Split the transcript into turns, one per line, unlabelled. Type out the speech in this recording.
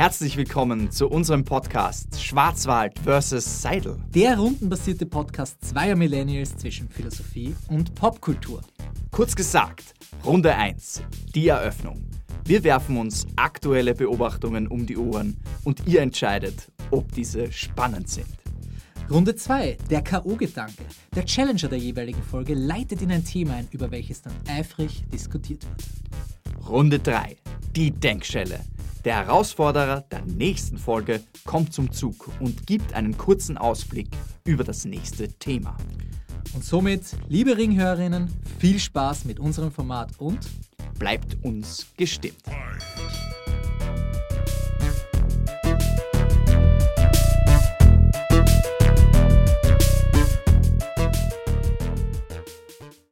Herzlich willkommen zu unserem Podcast Schwarzwald vs. Seidel.
Der rundenbasierte Podcast zweier Millennials zwischen Philosophie und Popkultur.
Kurz gesagt, Runde 1, die Eröffnung. Wir werfen uns aktuelle Beobachtungen um die Ohren und ihr entscheidet, ob diese spannend sind.
Runde 2, der K.O.-Gedanke. Der Challenger der jeweiligen Folge leitet in ein Thema ein, über welches dann eifrig diskutiert wird.
Runde 3, die Denkschelle. Der Herausforderer der nächsten Folge kommt zum Zug und gibt einen kurzen Ausblick über das nächste Thema.
Und somit, liebe Ringhörerinnen, viel Spaß mit unserem Format und
Bleibt uns gestimmt.